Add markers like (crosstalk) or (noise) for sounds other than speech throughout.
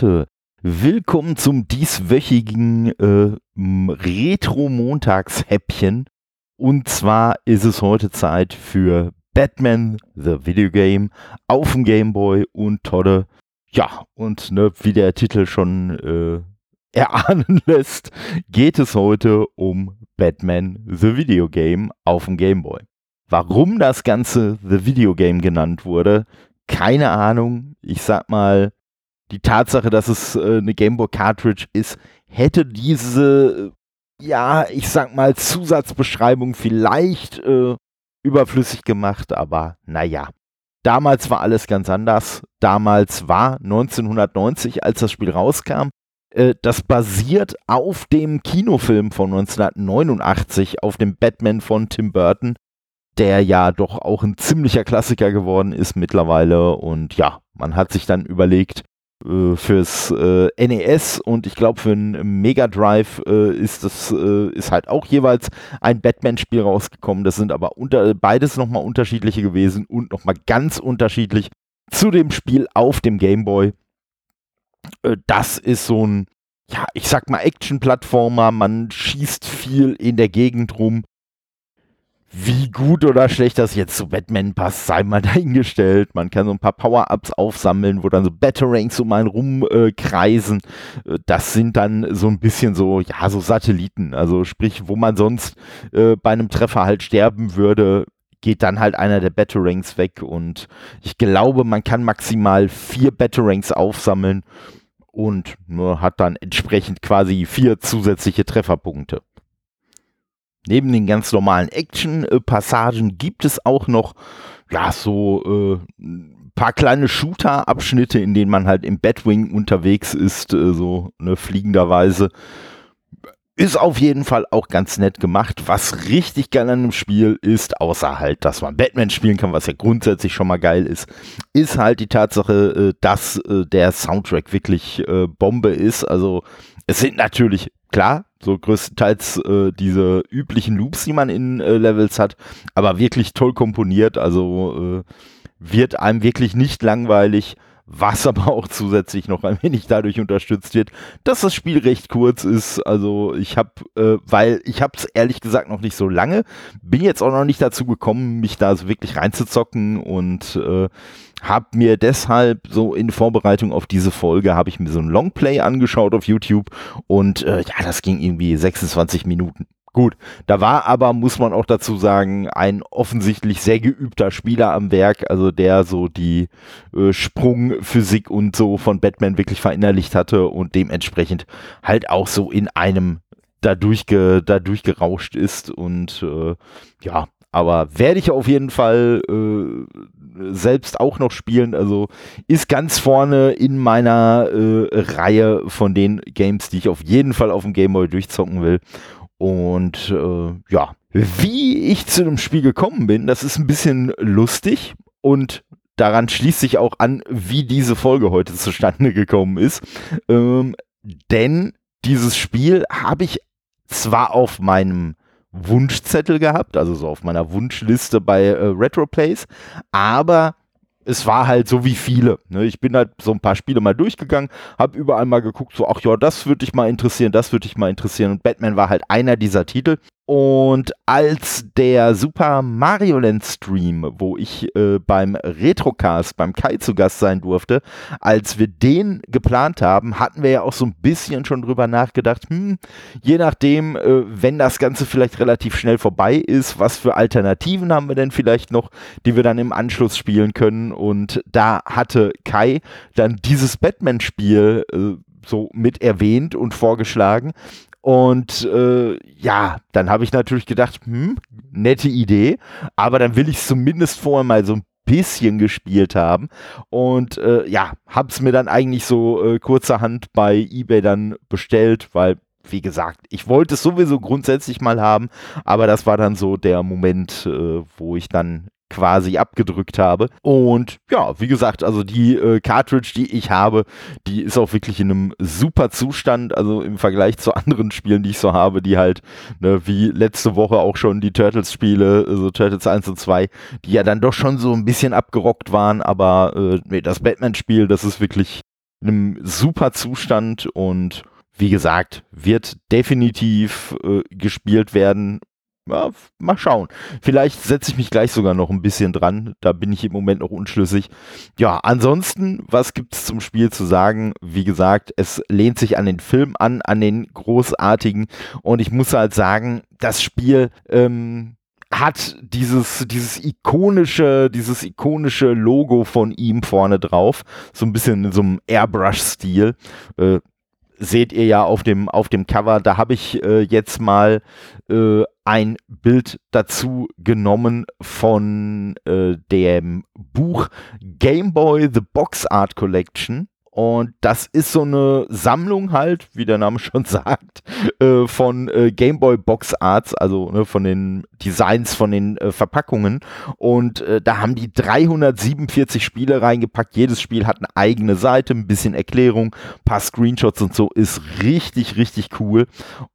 Leute, willkommen zum dieswöchigen äh, Retro-Montagshäppchen. Und zwar ist es heute Zeit für Batman The Video Game auf dem Game Boy und Todde. Ja, und ne, wie der Titel schon äh, erahnen (laughs) lässt, geht es heute um Batman The Video Game auf dem Game Boy. Warum das Ganze The Video Game genannt wurde, keine Ahnung. Ich sag mal, die Tatsache, dass es äh, eine Gameboy Cartridge ist, hätte diese, ja, ich sag mal, Zusatzbeschreibung vielleicht äh, überflüssig gemacht, aber naja. Damals war alles ganz anders. Damals war 1990, als das Spiel rauskam. Äh, das basiert auf dem Kinofilm von 1989, auf dem Batman von Tim Burton, der ja doch auch ein ziemlicher Klassiker geworden ist mittlerweile. Und ja, man hat sich dann überlegt, fürs äh, NES und ich glaube für einen Mega Drive äh, ist das äh, ist halt auch jeweils ein Batman-Spiel rausgekommen. Das sind aber unter, beides nochmal unterschiedliche gewesen und nochmal ganz unterschiedlich zu dem Spiel auf dem Game Boy. Äh, das ist so ein, ja, ich sag mal Action-Plattformer. Man schießt viel in der Gegend rum. Wie gut oder schlecht das jetzt zu Batman passt, sei mal (laughs) dahingestellt. Man kann so ein paar Power-Ups aufsammeln, wo dann so Batarangs um einen rumkreisen. Äh, das sind dann so ein bisschen so, ja, so Satelliten. Also sprich, wo man sonst äh, bei einem Treffer halt sterben würde, geht dann halt einer der Batarangs weg. Und ich glaube, man kann maximal vier Batarangs aufsammeln und nur hat dann entsprechend quasi vier zusätzliche Trefferpunkte. Neben den ganz normalen Action-Passagen gibt es auch noch, ja, so äh, paar kleine Shooter-Abschnitte, in denen man halt im Batwing unterwegs ist, äh, so ne, fliegenderweise. Ist auf jeden Fall auch ganz nett gemacht. Was richtig geil an dem Spiel ist, außer halt, dass man Batman spielen kann, was ja grundsätzlich schon mal geil ist, ist halt die Tatsache, äh, dass äh, der Soundtrack wirklich äh, Bombe ist. Also es sind natürlich, klar, so größtenteils äh, diese üblichen Loops, die man in äh, Levels hat, aber wirklich toll komponiert. Also äh, wird einem wirklich nicht langweilig was (laughs) aber auch zusätzlich noch ein wenig dadurch unterstützt wird, dass das Spiel recht kurz ist. Also ich habe, äh, weil ich habe es ehrlich gesagt noch nicht so lange, bin jetzt auch noch nicht dazu gekommen, mich da so wirklich reinzuzocken und äh, habe mir deshalb so in Vorbereitung auf diese Folge habe ich mir so ein Longplay angeschaut auf YouTube und äh, ja, das ging irgendwie 26 Minuten. Gut, da war aber, muss man auch dazu sagen, ein offensichtlich sehr geübter Spieler am Werk, also der so die äh, Sprungphysik und so von Batman wirklich verinnerlicht hatte und dementsprechend halt auch so in einem dadurch, ge, dadurch gerauscht ist und äh, ja, aber werde ich auf jeden Fall äh, selbst auch noch spielen. Also ist ganz vorne in meiner äh, Reihe von den Games, die ich auf jeden Fall auf dem Game Boy durchzocken will. Und äh, ja, wie ich zu dem Spiel gekommen bin, das ist ein bisschen lustig und daran schließt sich auch an, wie diese Folge heute zustande gekommen ist. Ähm, denn dieses Spiel habe ich zwar auf meinem Wunschzettel gehabt, also so auf meiner Wunschliste bei äh, Retroplays, aber es war halt so wie viele. Ne? Ich bin halt so ein paar Spiele mal durchgegangen, habe überall mal geguckt, so, ach ja, das würde dich mal interessieren, das würde dich mal interessieren. Und Batman war halt einer dieser Titel. Und als der Super Mario Land Stream, wo ich äh, beim Retrocast beim Kai zu Gast sein durfte, als wir den geplant haben, hatten wir ja auch so ein bisschen schon drüber nachgedacht, hm, je nachdem, äh, wenn das Ganze vielleicht relativ schnell vorbei ist, was für Alternativen haben wir denn vielleicht noch, die wir dann im Anschluss spielen können. Und da hatte Kai dann dieses Batman-Spiel äh, so mit erwähnt und vorgeschlagen. Und äh, ja, dann habe ich natürlich gedacht, hm, nette Idee, aber dann will ich es zumindest vorher mal so ein bisschen gespielt haben. Und äh, ja, habe es mir dann eigentlich so äh, kurzerhand bei eBay dann bestellt, weil, wie gesagt, ich wollte es sowieso grundsätzlich mal haben, aber das war dann so der Moment, äh, wo ich dann quasi abgedrückt habe. Und ja, wie gesagt, also die äh, Cartridge, die ich habe, die ist auch wirklich in einem super Zustand. Also im Vergleich zu anderen Spielen, die ich so habe, die halt, ne, wie letzte Woche auch schon die Turtles-Spiele, also Turtles 1 und 2, die ja dann doch schon so ein bisschen abgerockt waren. Aber äh, nee, das Batman-Spiel, das ist wirklich in einem super Zustand und wie gesagt, wird definitiv äh, gespielt werden ja, mal schauen. Vielleicht setze ich mich gleich sogar noch ein bisschen dran. Da bin ich im Moment noch unschlüssig. Ja, ansonsten, was gibt es zum Spiel zu sagen? Wie gesagt, es lehnt sich an den Film an, an den großartigen. Und ich muss halt sagen, das Spiel ähm, hat dieses, dieses ikonische, dieses ikonische Logo von ihm vorne drauf. So ein bisschen in so einem Airbrush-Stil. Äh, seht ihr ja auf dem, auf dem Cover. Da habe ich äh, jetzt mal äh, ein Bild dazu genommen von äh, dem Buch Game Boy The Box Art Collection. Und das ist so eine Sammlung halt, wie der Name (laughs) schon sagt, äh, von äh, Gameboy Box Arts, also ne, von den Designs, von den äh, Verpackungen. Und äh, da haben die 347 Spiele reingepackt. Jedes Spiel hat eine eigene Seite, ein bisschen Erklärung, paar Screenshots und so. Ist richtig, richtig cool.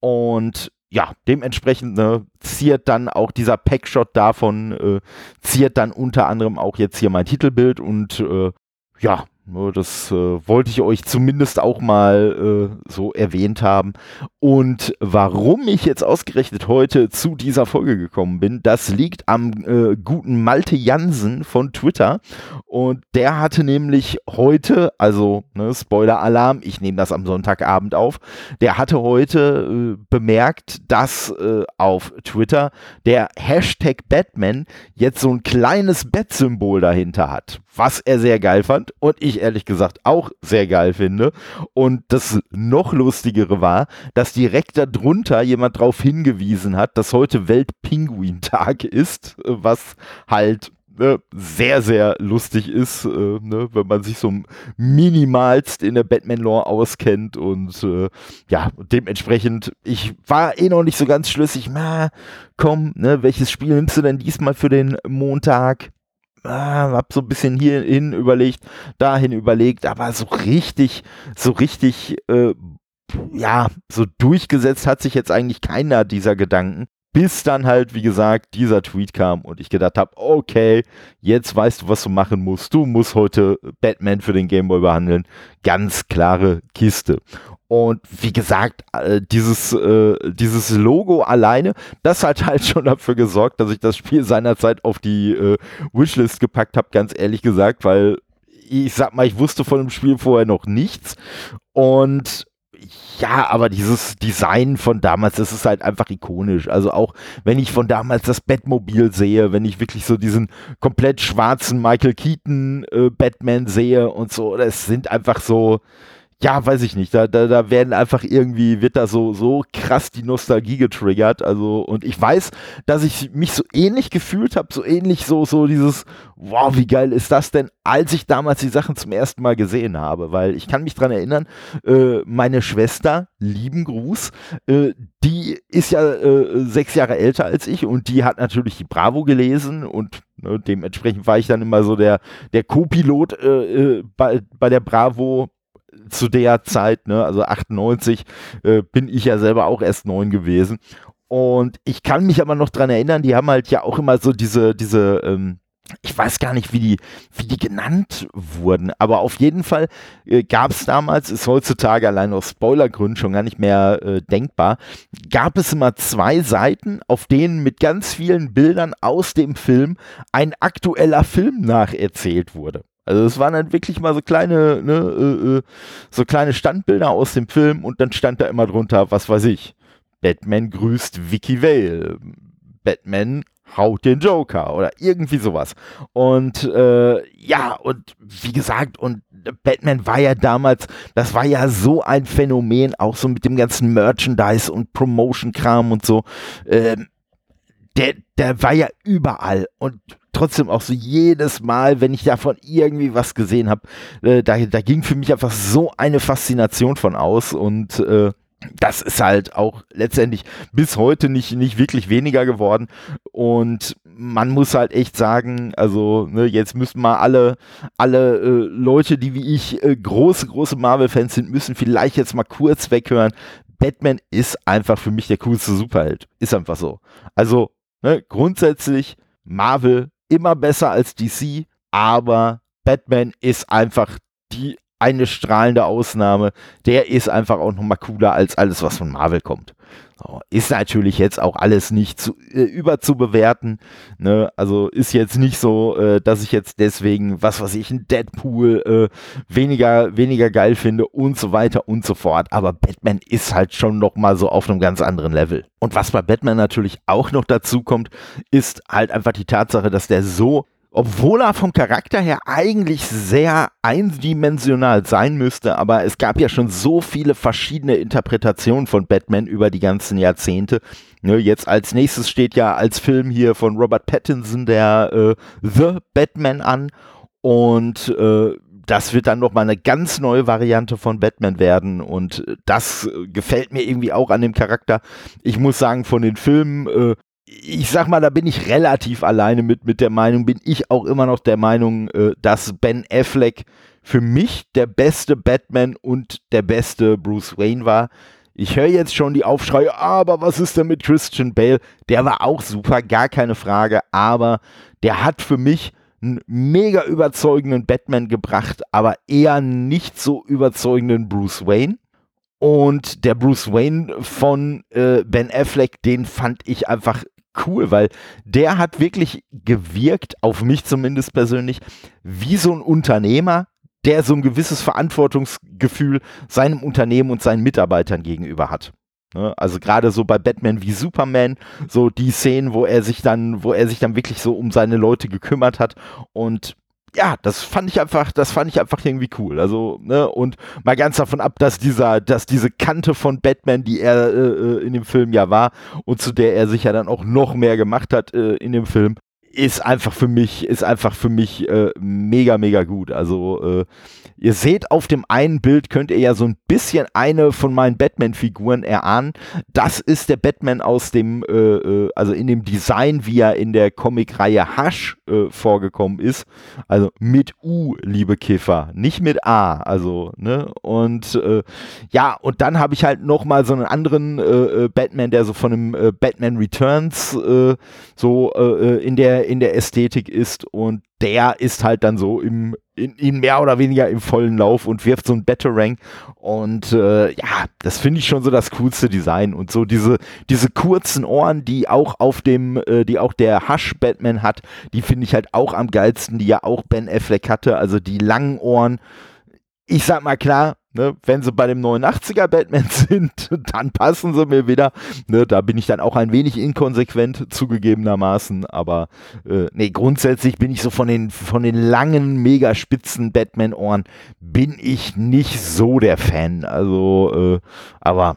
Und ja, dementsprechend ne, ziert dann auch dieser Packshot davon, äh, ziert dann unter anderem auch jetzt hier mein Titelbild und äh, ja, das äh, wollte ich euch zumindest auch mal äh, so erwähnt haben. Und warum ich jetzt ausgerechnet heute zu dieser Folge gekommen bin, das liegt am äh, guten Malte Jansen von Twitter. Und der hatte nämlich heute, also ne, Spoiler-Alarm, ich nehme das am Sonntagabend auf, der hatte heute äh, bemerkt, dass äh, auf Twitter der Hashtag Batman jetzt so ein kleines Bat-Symbol dahinter hat, was er sehr geil fand. Und ich ich ehrlich gesagt auch sehr geil finde. Und das noch lustigere war, dass direkt darunter jemand darauf hingewiesen hat, dass heute Weltpinguin-Tag ist, was halt ne, sehr, sehr lustig ist, äh, ne, wenn man sich so minimalst in der Batman-Lore auskennt und äh, ja, dementsprechend, ich war eh noch nicht so ganz schlüssig, na, komm, ne, welches Spiel nimmst du denn diesmal für den Montag? Ah, hab so ein bisschen hierhin überlegt, dahin überlegt, aber so richtig, so richtig, äh, ja, so durchgesetzt hat sich jetzt eigentlich keiner dieser Gedanken. Bis dann halt, wie gesagt, dieser Tweet kam und ich gedacht habe, okay, jetzt weißt du, was du machen musst. Du musst heute Batman für den Gameboy behandeln. Ganz klare Kiste. Und wie gesagt, äh, dieses, äh, dieses Logo alleine, das hat halt (laughs) schon dafür gesorgt, dass ich das Spiel seinerzeit auf die äh, Wishlist gepackt habe, ganz ehrlich gesagt, weil ich sag mal, ich wusste von dem Spiel vorher noch nichts. Und ja, aber dieses Design von damals, das ist halt einfach ikonisch. Also auch wenn ich von damals das Batmobil sehe, wenn ich wirklich so diesen komplett schwarzen Michael Keaton äh, Batman sehe und so, das sind einfach so, ja, weiß ich nicht, da, da, da werden einfach irgendwie, wird da so, so krass die Nostalgie getriggert. Also, und ich weiß, dass ich mich so ähnlich gefühlt habe, so ähnlich so, so dieses, wow, wie geil ist das denn, als ich damals die Sachen zum ersten Mal gesehen habe. Weil ich kann mich dran erinnern, äh, meine Schwester, lieben Gruß, äh, die ist ja äh, sechs Jahre älter als ich und die hat natürlich die Bravo gelesen und ne, dementsprechend war ich dann immer so der, der Co-Pilot äh, äh, bei, bei der Bravo zu der Zeit, ne, also 98, äh, bin ich ja selber auch erst neun gewesen. Und ich kann mich aber noch dran erinnern, die haben halt ja auch immer so diese, diese, ähm, ich weiß gar nicht, wie die, wie die genannt wurden, aber auf jeden Fall äh, gab es damals, ist heutzutage allein aus Spoilergründen schon gar nicht mehr äh, denkbar, gab es immer zwei Seiten, auf denen mit ganz vielen Bildern aus dem Film ein aktueller Film nacherzählt wurde. Also es waren dann wirklich mal so kleine, ne, äh, äh, so kleine Standbilder aus dem Film und dann stand da immer drunter, was weiß ich, Batman grüßt Vicky Vale, Batman haut den Joker oder irgendwie sowas. Und äh, ja, und wie gesagt, und Batman war ja damals, das war ja so ein Phänomen, auch so mit dem ganzen Merchandise und Promotion-Kram und so. Ähm, der, der war ja überall und trotzdem auch so jedes Mal, wenn ich davon irgendwie was gesehen habe, äh, da, da ging für mich einfach so eine Faszination von aus und äh, das ist halt auch letztendlich bis heute nicht, nicht wirklich weniger geworden. Und man muss halt echt sagen, also ne, jetzt müssen mal alle, alle äh, Leute, die wie ich äh, große, große Marvel-Fans sind, müssen vielleicht jetzt mal kurz weghören. Batman ist einfach für mich der coolste Superheld. Ist einfach so. Also ne, grundsätzlich Marvel immer besser als DC, aber Batman ist einfach die eine strahlende Ausnahme. Der ist einfach auch nochmal cooler als alles, was von Marvel kommt. Ist natürlich jetzt auch alles nicht zu, äh, überzubewerten. Ne? Also ist jetzt nicht so, äh, dass ich jetzt deswegen, was weiß ich, ein Deadpool äh, weniger, weniger geil finde und so weiter und so fort. Aber Batman ist halt schon noch mal so auf einem ganz anderen Level. Und was bei Batman natürlich auch noch dazu kommt, ist halt einfach die Tatsache, dass der so obwohl er vom Charakter her eigentlich sehr eindimensional sein müsste, aber es gab ja schon so viele verschiedene Interpretationen von Batman über die ganzen Jahrzehnte. Ne, jetzt als nächstes steht ja als Film hier von Robert Pattinson der äh, The Batman an und äh, das wird dann nochmal eine ganz neue Variante von Batman werden und das gefällt mir irgendwie auch an dem Charakter. Ich muss sagen, von den Filmen äh, ich sag mal, da bin ich relativ alleine mit, mit der Meinung, bin ich auch immer noch der Meinung, äh, dass Ben Affleck für mich der beste Batman und der beste Bruce Wayne war. Ich höre jetzt schon die Aufschreie, aber was ist denn mit Christian Bale? Der war auch super, gar keine Frage, aber der hat für mich einen mega überzeugenden Batman gebracht, aber eher nicht so überzeugenden Bruce Wayne. Und der Bruce Wayne von äh, Ben Affleck, den fand ich einfach cool, weil der hat wirklich gewirkt, auf mich zumindest persönlich, wie so ein Unternehmer, der so ein gewisses Verantwortungsgefühl seinem Unternehmen und seinen Mitarbeitern gegenüber hat. Ne? Also gerade so bei Batman wie Superman, so die Szenen, wo er sich dann, wo er sich dann wirklich so um seine Leute gekümmert hat und ja, das fand ich einfach, das fand ich einfach irgendwie cool. Also, ne, und mal ganz davon ab, dass dieser, dass diese Kante von Batman, die er äh, äh, in dem Film ja war und zu der er sich ja dann auch noch mehr gemacht hat äh, in dem Film, ist einfach für mich, ist einfach für mich äh, mega, mega gut. Also äh, ihr seht auf dem einen Bild, könnt ihr ja so ein bisschen eine von meinen Batman-Figuren erahnen. Das ist der Batman aus dem, äh, äh also in dem Design, wie er in der Comic-Reihe Hush äh, vorgekommen ist. Also mit U, liebe Kiffer, nicht mit A. Also, ne? Und äh, ja, und dann habe ich halt noch mal so einen anderen Batman, der so von einem Batman Returns so in der in der Ästhetik ist und der ist halt dann so im, in, in mehr oder weniger im vollen Lauf und wirft so ein Batarang und äh, ja, das finde ich schon so das coolste Design und so diese, diese kurzen Ohren, die auch auf dem, äh, die auch der Hush Batman hat, die finde ich halt auch am geilsten, die ja auch Ben Affleck hatte, also die langen Ohren. Ich sag mal klar, Ne, wenn sie bei dem 89er Batman (laughs) sind, dann passen sie mir wieder. Ne, da bin ich dann auch ein wenig inkonsequent zugegebenermaßen. Aber äh, nee, grundsätzlich bin ich so von den, von den langen, mega spitzen Batman-Ohren bin ich nicht so der Fan. Also, äh, aber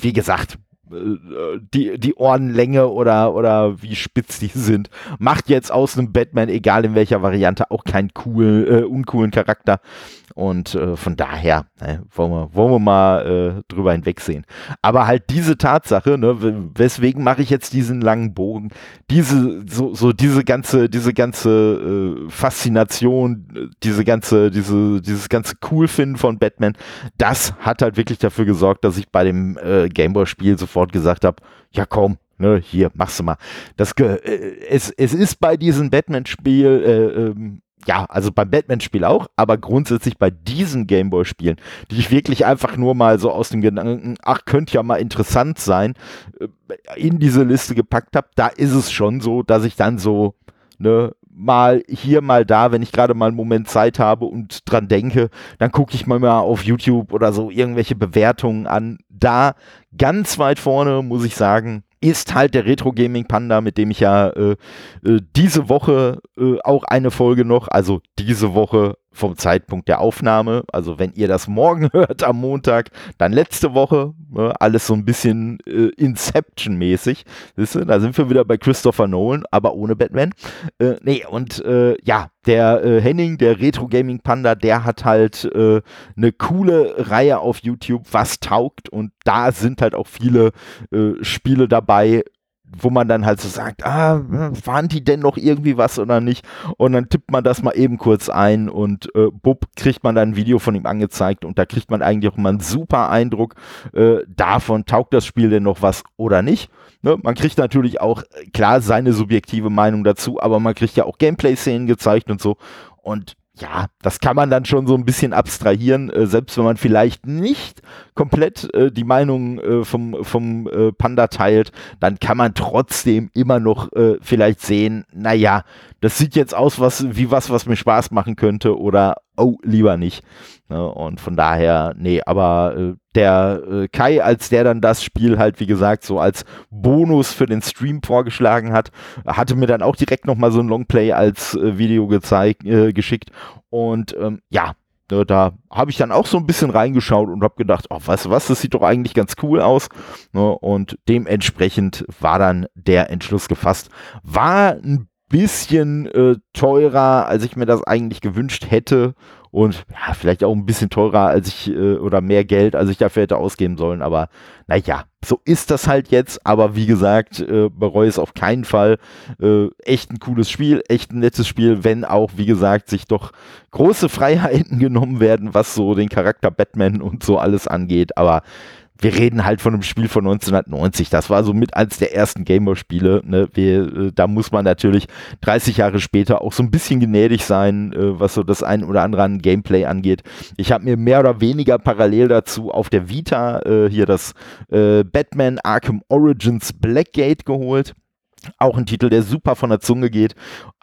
wie gesagt, äh, die, die Ohrenlänge oder, oder wie spitz die sind, macht jetzt aus einem Batman, egal in welcher Variante, auch keinen cool, äh, uncoolen Charakter. Und äh, von daher äh, wollen, wir, wollen wir mal äh, drüber hinwegsehen. Aber halt diese Tatsache, ne, weswegen mache ich jetzt diesen langen Bogen, diese, so, so diese ganze, diese ganze äh, Faszination, diese ganze, diese, dieses ganze Coolfinden von Batman, das hat halt wirklich dafür gesorgt, dass ich bei dem äh, Gameboy-Spiel sofort gesagt habe, ja komm, ne, hier, machst du mal. Das, äh, es, es ist bei diesem Batman-Spiel, äh, ähm, ja, also beim Batman-Spiel auch, aber grundsätzlich bei diesen Gameboy-Spielen, die ich wirklich einfach nur mal so aus dem Gedanken, ach, könnte ja mal interessant sein, äh, in diese Liste gepackt habe, da ist es schon so, dass ich dann so, ne, mal hier, mal da, wenn ich gerade mal einen Moment Zeit habe und dran denke, dann gucke ich mal, mal auf YouTube oder so irgendwelche Bewertungen an. Da ganz weit vorne, muss ich sagen, ist halt der Retro Gaming Panda, mit dem ich ja äh, äh, diese Woche äh, auch eine Folge noch, also diese Woche vom Zeitpunkt der Aufnahme, also wenn ihr das morgen (laughs) hört am Montag, dann letzte Woche, ne, alles so ein bisschen äh, Inception-mäßig. Da sind wir wieder bei Christopher Nolan, aber ohne Batman. Äh, nee, und äh, ja, der äh, Henning, der Retro Gaming Panda, der hat halt äh, eine coole Reihe auf YouTube, was taugt und da sind halt auch viele äh, Spiele dabei, wo man dann halt so sagt, ah, waren die denn noch irgendwie was oder nicht? Und dann tippt man das mal eben kurz ein und äh, bupp, kriegt man dann ein Video von ihm angezeigt und da kriegt man eigentlich auch mal einen super Eindruck äh, davon, taugt das Spiel denn noch was oder nicht. Ne? Man kriegt natürlich auch, klar, seine subjektive Meinung dazu, aber man kriegt ja auch Gameplay-Szenen gezeigt und so. Und ja, das kann man dann schon so ein bisschen abstrahieren, äh, selbst wenn man vielleicht nicht komplett äh, die Meinung äh, vom, vom äh, Panda teilt, dann kann man trotzdem immer noch äh, vielleicht sehen, naja, das sieht jetzt aus was, wie was, was mir Spaß machen könnte oder oh, lieber nicht. Ne? Und von daher, nee, aber äh, der äh, Kai, als der dann das Spiel halt, wie gesagt, so als Bonus für den Stream vorgeschlagen hat, hatte mir dann auch direkt nochmal so ein Longplay als äh, Video gezeigt, äh, geschickt. Und ähm, ja, ne, da habe ich dann auch so ein bisschen reingeschaut und habe gedacht, oh, weißt du was, das sieht doch eigentlich ganz cool aus. Ne? Und dementsprechend war dann der Entschluss gefasst. War ein bisschen äh, teurer, als ich mir das eigentlich gewünscht hätte und ja, vielleicht auch ein bisschen teurer als ich äh, oder mehr Geld, als ich dafür hätte ausgeben sollen. Aber naja, so ist das halt jetzt. Aber wie gesagt, äh, bereue es auf keinen Fall. Äh, echt ein cooles Spiel, echt ein nettes Spiel, wenn auch, wie gesagt, sich doch große Freiheiten (laughs) genommen werden, was so den Charakter Batman und so alles angeht. Aber wir reden halt von einem Spiel von 1990. Das war so mit eins der ersten Gameboy-Spiele. Ne? äh, da muss man natürlich 30 Jahre später auch so ein bisschen gnädig sein, äh, was so das ein oder andere an Gameplay angeht. Ich habe mir mehr oder weniger parallel dazu auf der Vita äh, hier das äh, Batman Arkham Origins Blackgate geholt. Auch ein Titel, der super von der Zunge geht.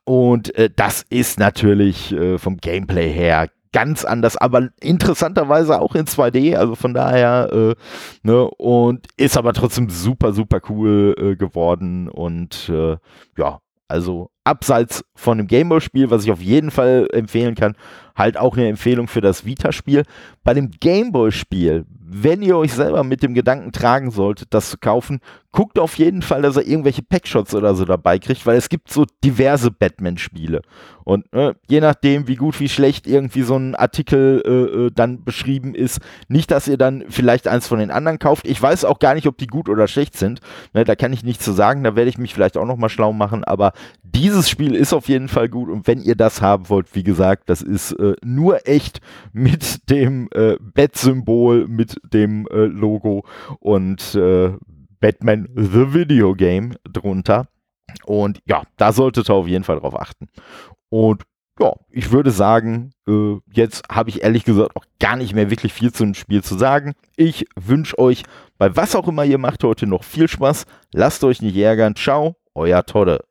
Und äh, das ist natürlich äh, vom Gameplay her ganz anders, aber interessanterweise auch in 2D, also von daher, äh, ne, und ist aber trotzdem super, super cool äh, geworden und äh, ja, also abseits von dem Gameboy-Spiel, was ich auf jeden Fall empfehlen kann, halt auch eine Empfehlung für das Vita-Spiel. Bei dem Gameboy-Spiel, wenn ihr euch selber mit dem Gedanken tragen solltet, das zu kaufen, guckt auf jeden Fall, dass er irgendwelche Packshots oder so dabei kriegt, weil es gibt so diverse Batman-Spiele. Und äh, je nachdem, wie gut, wie schlecht irgendwie so ein Artikel äh, äh, dann beschrieben ist, nicht, dass ihr dann vielleicht eins von den anderen kauft. Ich weiß auch gar nicht, ob die gut oder schlecht sind. Ne, da kann ich nichts zu sagen, da werde ich mich vielleicht auch nochmal schlau machen. Aber dieses Spiel ist auf jeden Fall gut. Und wenn ihr das haben wollt, wie gesagt, das ist äh, nur echt mit dem äh, Bat-Symbol, dem äh, Logo und äh, Batman The Video Game drunter. Und ja, da solltet ihr auf jeden Fall drauf achten. Und ja, ich würde sagen, äh, jetzt habe ich ehrlich gesagt auch gar nicht mehr wirklich viel zum Spiel zu sagen. Ich wünsche euch bei was auch immer ihr macht heute noch viel Spaß. Lasst euch nicht ärgern. Ciao, euer Todde.